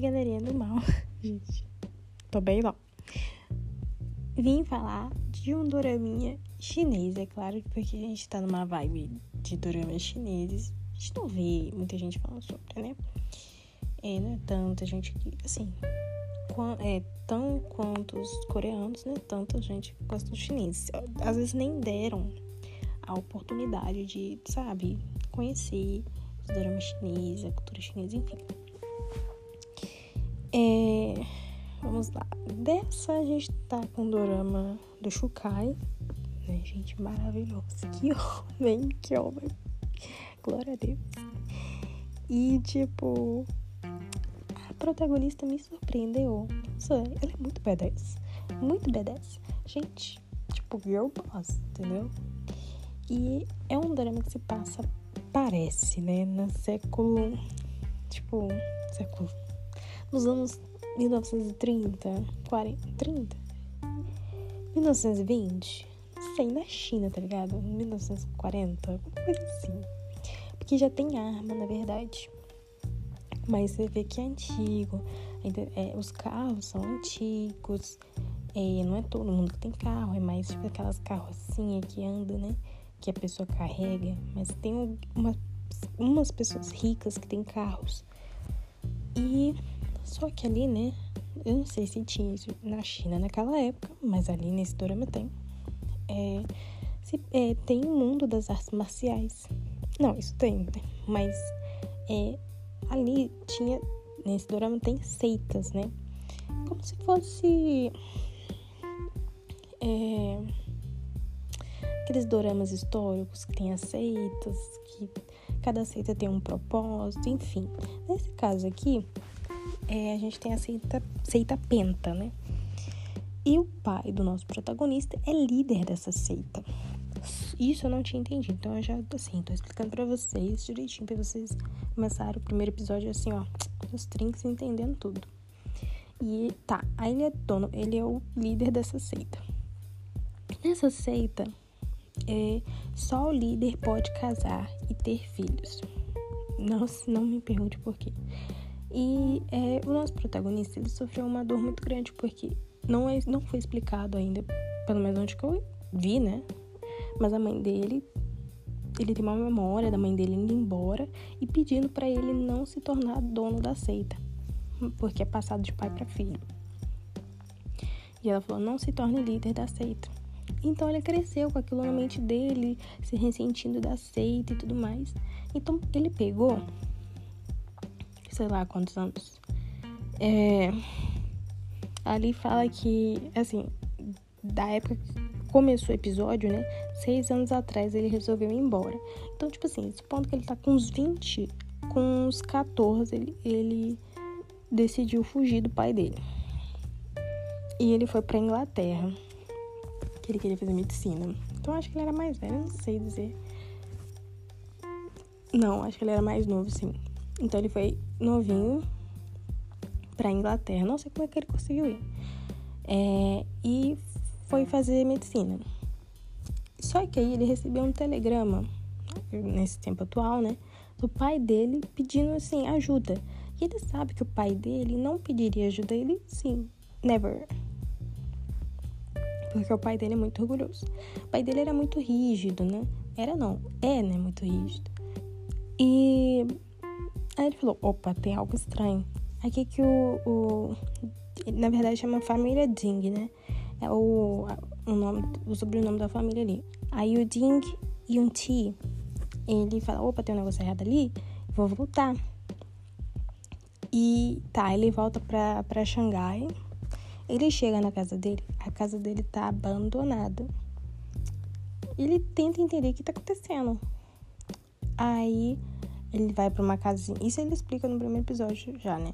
galerinha do mal. Gente, tô bem não. Vim falar de um doraminha chinês, é claro, porque a gente tá numa vibe de doramas chineses. A gente não vê muita gente falando sobre, né? É, não é tanta gente que, assim, é, tão quanto os coreanos, né? Tanta gente gosta dos chineses. Às vezes nem deram a oportunidade de, sabe, conhecer os doramas chineses, a cultura chinesa, enfim. É, vamos lá. Dessa a gente tá com o dorama do Shukai. Né, gente, maravilhoso. Que homem, que homem. Glória a Deus. E tipo, a protagonista me surpreendeu. Nossa, ela é muito badass. Muito badass. Gente, tipo, girl boss, entendeu? E é um drama que se passa, parece, né, no século. Tipo, século nos anos 1930, 40, 30, 1920, não sei, na China, tá ligado? 1940, alguma coisa assim. Porque já tem arma, na verdade. Mas você vê que é antigo, é, os carros são antigos, é, não é todo mundo que tem carro, é mais tipo aquelas carrocinhas que andam, né? Que a pessoa carrega. Mas tem uma, umas pessoas ricas que têm carros. E só que ali, né? Eu não sei se tinha isso na China naquela época, mas ali nesse dorama tem. É, se, é, tem o mundo das artes marciais. Não, isso tem, né? Mas é, ali tinha. Nesse dorama tem seitas, né? Como se fosse. É, aqueles doramas históricos que tem as seitas, que cada seita tem um propósito, enfim. Nesse caso aqui, é, a gente tem a seita, seita Penta, né? E o pai do nosso protagonista é líder dessa seita. Isso eu não tinha entendido, então eu já, assim, tô explicando pra vocês direitinho, pra vocês começarem o primeiro episódio assim, ó, os trinks entendendo tudo. E tá, aí ele é dono, ele é o líder dessa seita. Nessa seita, é, só o líder pode casar e ter filhos. Não, não me pergunte por quê. E é, o nosso protagonista ele sofreu uma dor muito grande porque não, é, não foi explicado ainda, pelo menos onde que eu vi, né? Mas a mãe dele, ele tem uma memória da mãe dele indo embora e pedindo para ele não se tornar dono da seita, porque é passado de pai para filho. E ela falou: não se torne líder da seita. Então ele cresceu com aquilo na mente dele, se ressentindo da seita e tudo mais. Então ele pegou sei lá quantos anos. É, ali fala que, assim, da época que começou o episódio, né? Seis anos atrás ele resolveu ir embora. Então, tipo assim, supondo que ele tá com uns 20, com uns 14, ele, ele decidiu fugir do pai dele. E ele foi pra Inglaterra. Que ele queria fazer medicina. Então, acho que ele era mais velho, não sei dizer. Não, acho que ele era mais novo, sim. Então ele foi novinho pra Inglaterra. Não sei como é que ele conseguiu ir. É, e foi fazer medicina. Só que aí ele recebeu um telegrama, nesse tempo atual, né? Do pai dele pedindo assim, ajuda. E ele sabe que o pai dele não pediria ajuda. Ele, sim, never. Porque o pai dele é muito orgulhoso. O pai dele era muito rígido, né? Era não, é, né? Muito rígido. E Aí ele falou, opa, tem algo estranho. Aqui que o, o na verdade chama família Ding, né? É o, o nome, o sobrenome da família ali. Aí o Ding Yunti, ele fala, opa, tem um negócio errado ali, vou voltar. E tá, ele volta pra, pra Xangai. Ele chega na casa dele, a casa dele tá abandonada. Ele tenta entender o que tá acontecendo. Aí ele vai para uma casinha. Isso ele explica no primeiro episódio já, né?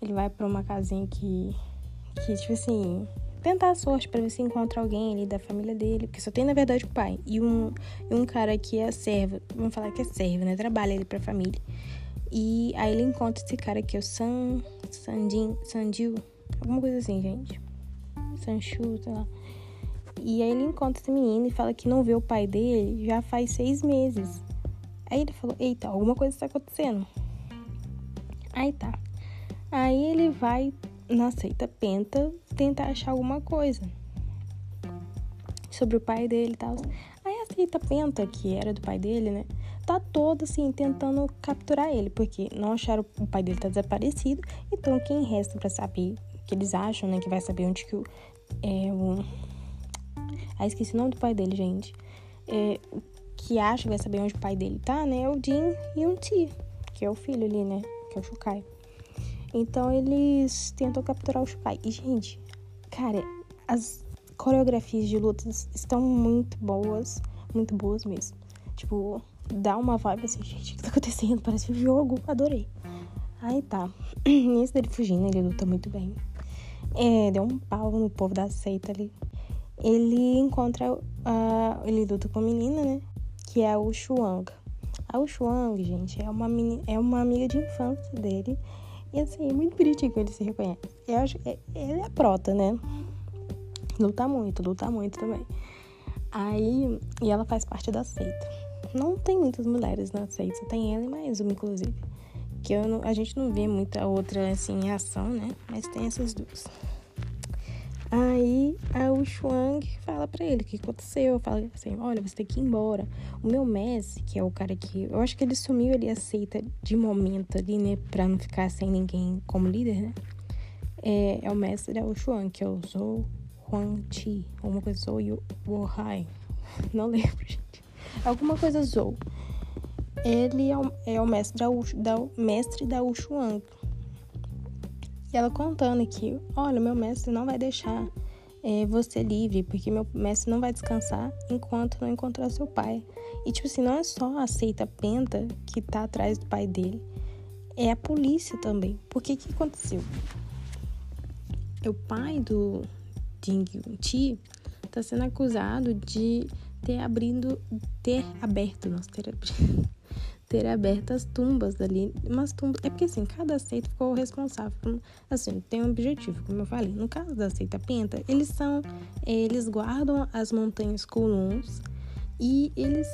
Ele vai para uma casinha que. Que, tipo assim. Tentar a sorte para ver se encontra alguém ali da família dele. Porque só tem, na verdade, o pai. E um, e um cara que é servo. Vamos falar que é servo, né? Trabalha ali pra família. E aí ele encontra esse cara aqui, o San. Sandin. Sandil. Alguma coisa assim, gente. Sanchu, sei lá. E aí ele encontra esse menino e fala que não vê o pai dele já faz seis meses. Aí ele falou: Eita, alguma coisa está acontecendo. Aí tá. Aí ele vai na seita penta tentar achar alguma coisa sobre o pai dele e tal. Aí a seita penta, que era do pai dele, né? Tá toda assim tentando capturar ele, porque não acharam o pai dele tá desaparecido. Então quem resta para saber que eles acham, né? Que vai saber onde que o. É, o... Ah, esqueci o nome do pai dele, gente. É, que acha que vai saber onde o pai dele tá, né? É o Jin e um Ti, que é o filho ali, né? Que é o Shukai. Então eles tentam capturar o Shukai. E, gente, cara, as coreografias de lutas estão muito boas. Muito boas mesmo. Tipo, dá uma vibe assim, gente, o que tá acontecendo? Parece um jogo. Adorei. Aí tá. Esse dele fugindo, ele luta muito bem. É, deu um pau no povo da seita ali. Ele encontra. Uh, ele luta com a menina, né? Que é a Ushuang. A Ushuang, gente, é uma, é uma amiga de infância dele. E assim, é muito bonitinho que ele se reconhece. Eu acho que ele é prota, né? Luta muito, luta muito também. Aí, e ela faz parte da seita. Não tem muitas mulheres na seita, tem ela e mais uma, inclusive. Que não, a gente não vê muita outra assim em ação, né? Mas tem essas duas. Aí a Ushuang fala para ele o que aconteceu. Fala assim: olha, você tem que ir embora. O meu Messi, que é o cara que. Eu acho que ele sumiu, ele aceita de momento ali, né? Pra não ficar sem ninguém como líder, né? É, é o mestre da Ushuang, que é o Zhou Huangqi. Uma coisa Zhou Wohai. Não lembro, gente. Alguma coisa Zhou. Ele é o, é o mestre da, da, mestre da Ushuang. E ela contando que, olha, meu mestre não vai deixar é, você livre, porque meu mestre não vai descansar enquanto não encontrar seu pai. E, tipo assim, não é só a seita penta que tá atrás do pai dele, é a polícia também. Porque que aconteceu? O pai do Ding Ti tá sendo acusado de ter abrindo, ter aberto, nossa, ter abrido ter aberto as tumbas ali. Umas tumbas. É porque assim, cada seita ficou responsável. assim, tem um objetivo, como eu falei. No caso da seita Penta, eles são. Eles guardam as montanhas Kuluns e eles.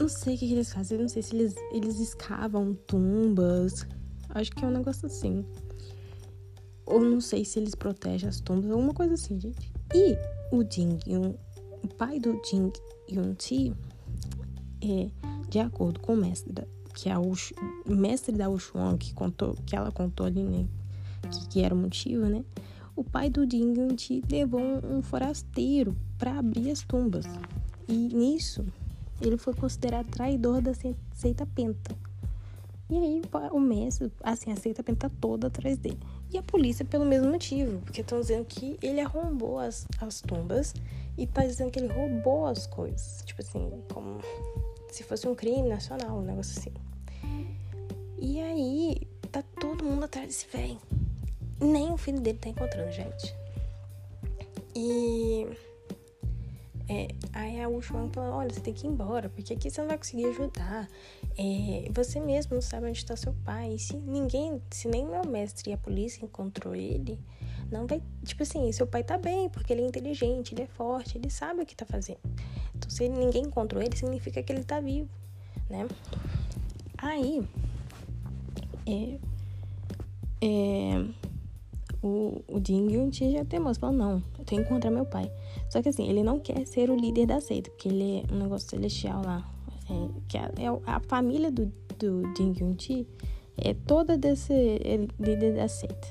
Não sei o que, que eles fazem. Não sei se eles, eles escavam tumbas. Acho que é um negócio assim. Ou não sei se eles protegem as tumbas, alguma coisa assim, gente. E o Jing Yun, o pai do Jing Yun Ti, é, de acordo com o mestre da, que é o mestre da Ushuang, que contou, que ela contou ali, né, que, que era o motivo, né? O pai do Ding Yunti levou um, um forasteiro para abrir as tumbas. E nisso, ele foi considerado traidor da seita Penta. E aí o mestre, assim, a seita Penta toda atrás dele. E a polícia pelo mesmo motivo, porque estão dizendo que ele arrombou as, as tumbas e tá dizendo que ele roubou as coisas. Tipo assim, como se fosse um crime nacional, um negócio assim. E aí, tá todo mundo atrás desse velho. Nem o filho dele tá encontrando, gente. E. É, aí a Ushuang fala, olha, você tem que ir embora, porque aqui você não vai conseguir ajudar. É, você mesmo não sabe onde está seu pai. E se ninguém, se nem meu mestre e a polícia encontrou ele, não vai. Tipo assim, seu pai tá bem, porque ele é inteligente, ele é forte, ele sabe o que tá fazendo. Então, se ninguém encontrou ele, significa que ele tá vivo, né? Aí, é, é, o, o Yunti já teimoso, falou, não, eu tenho que encontrar meu pai. Só que assim, ele não quer ser o líder da seita, porque ele é um negócio celestial lá. É, que a, é a família do, do Yunti é toda desse é líder da seita.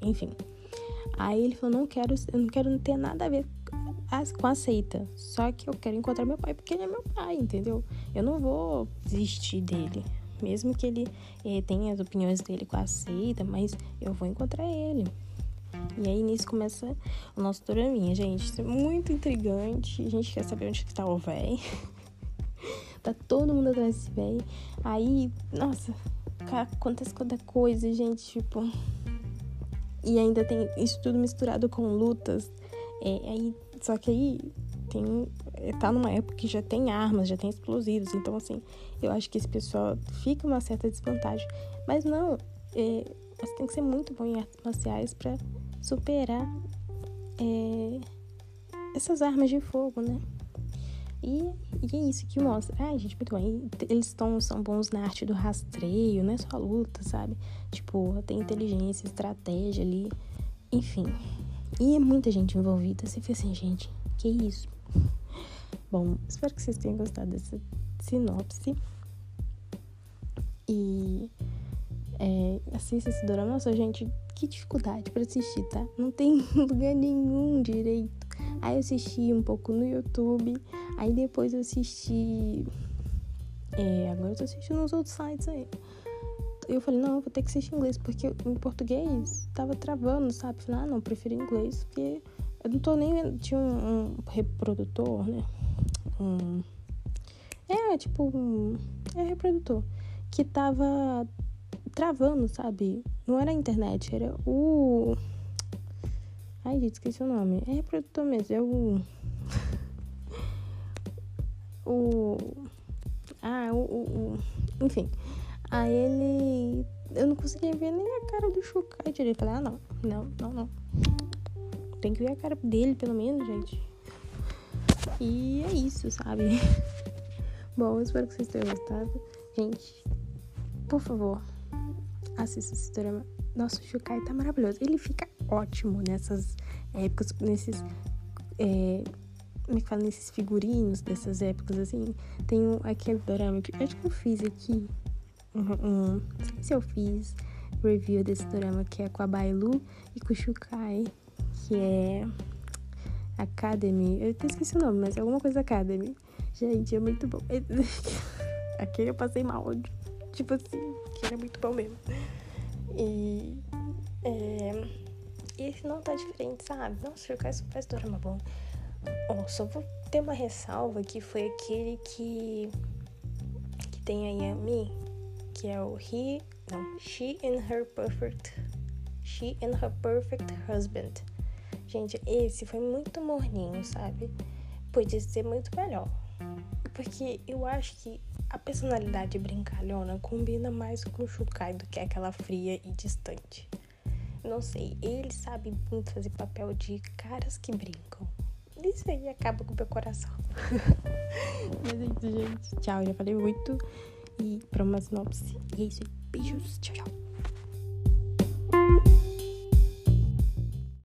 Enfim. Aí ele falou, não quero, eu não quero ter nada a ver com a seita. Só que eu quero encontrar meu pai porque ele é meu pai, entendeu? Eu não vou desistir dele. Mesmo que ele eh, tenha as opiniões dele com a seita, mas eu vou encontrar ele. E aí nisso começa o nosso draminha, gente. Isso é muito intrigante. A gente quer saber onde que tá o véi. tá todo mundo atrás desse véi. Aí, nossa, acontece cada coisa, gente, tipo. E ainda tem isso tudo misturado com lutas. É, aí, só que aí tem tá numa época que já tem armas, já tem explosivos. Então, assim, eu acho que esse pessoal fica uma certa desvantagem. Mas não, é, você tem que ser muito bom em artes marciais para superar é, essas armas de fogo, né? E, e é isso que mostra. Ai, gente, muito bom. eles estão, são bons na arte do rastreio, não é só luta, sabe? Tipo, tem inteligência, estratégia ali. Enfim. E é muita gente envolvida. Você fica assim, gente, que isso? Bom, espero que vocês tenham gostado dessa sinopse. E é, assista esse drama. Nossa, gente, que dificuldade para assistir, tá? Não tem lugar nenhum direito. Aí eu assisti um pouco no YouTube, aí depois eu assisti. É, agora eu tô assistindo nos outros sites aí. Eu falei, não, eu vou ter que assistir inglês, porque em português tava travando, sabe? Falei, ah, não, prefiro inglês, porque eu não tô nem. Tinha um, um reprodutor, né? Um. É, tipo, um. É reprodutor. Que tava travando, sabe? Não era a internet, era o. Ai, gente, esqueci o nome. É reprodutor mesmo, é o. o. Ah, o, o, o. Enfim. Aí ele. Eu não conseguia ver nem a cara do Shukai direito. Falei, ah, não, não, não, não. Tem que ver a cara dele, pelo menos, gente. E é isso, sabe? Bom, eu espero que vocês tenham gostado. Gente, por favor, assista esse drama. Nossa, o Shukai tá maravilhoso. Ele fica ótimo nessas épocas, nesses. É, como é que fala? Nesses figurinos dessas épocas, assim. Tem um, aquele drama que acho que eu fiz aqui. Não sei se eu fiz review desse drama que é com a Bailu e com o Shukai, que é Academy. Eu até esqueci o nome, mas é alguma coisa Academy. Gente, é muito bom. Aquele eu passei mal. Tipo assim, que era muito bom mesmo. E. É, esse não tá diferente, sabe? Nossa, o Kai faz drama bom. Oh, só vou ter uma ressalva que foi aquele que. que tem a Yami, que é o He. Não, She and Her Perfect. She and Her Perfect Husband. Gente, esse foi muito morninho, sabe? Podia ser muito melhor. Porque eu acho que a personalidade brincalhona combina mais com o Shukai do que aquela fria e distante. Não sei, ele sabe muito fazer papel de caras que brincam. Isso aí acaba com o meu coração. Mas é isso, gente. Tchau, já falei muito. E para uma sinopse. E é isso aí. Beijos. Tchau, tchau.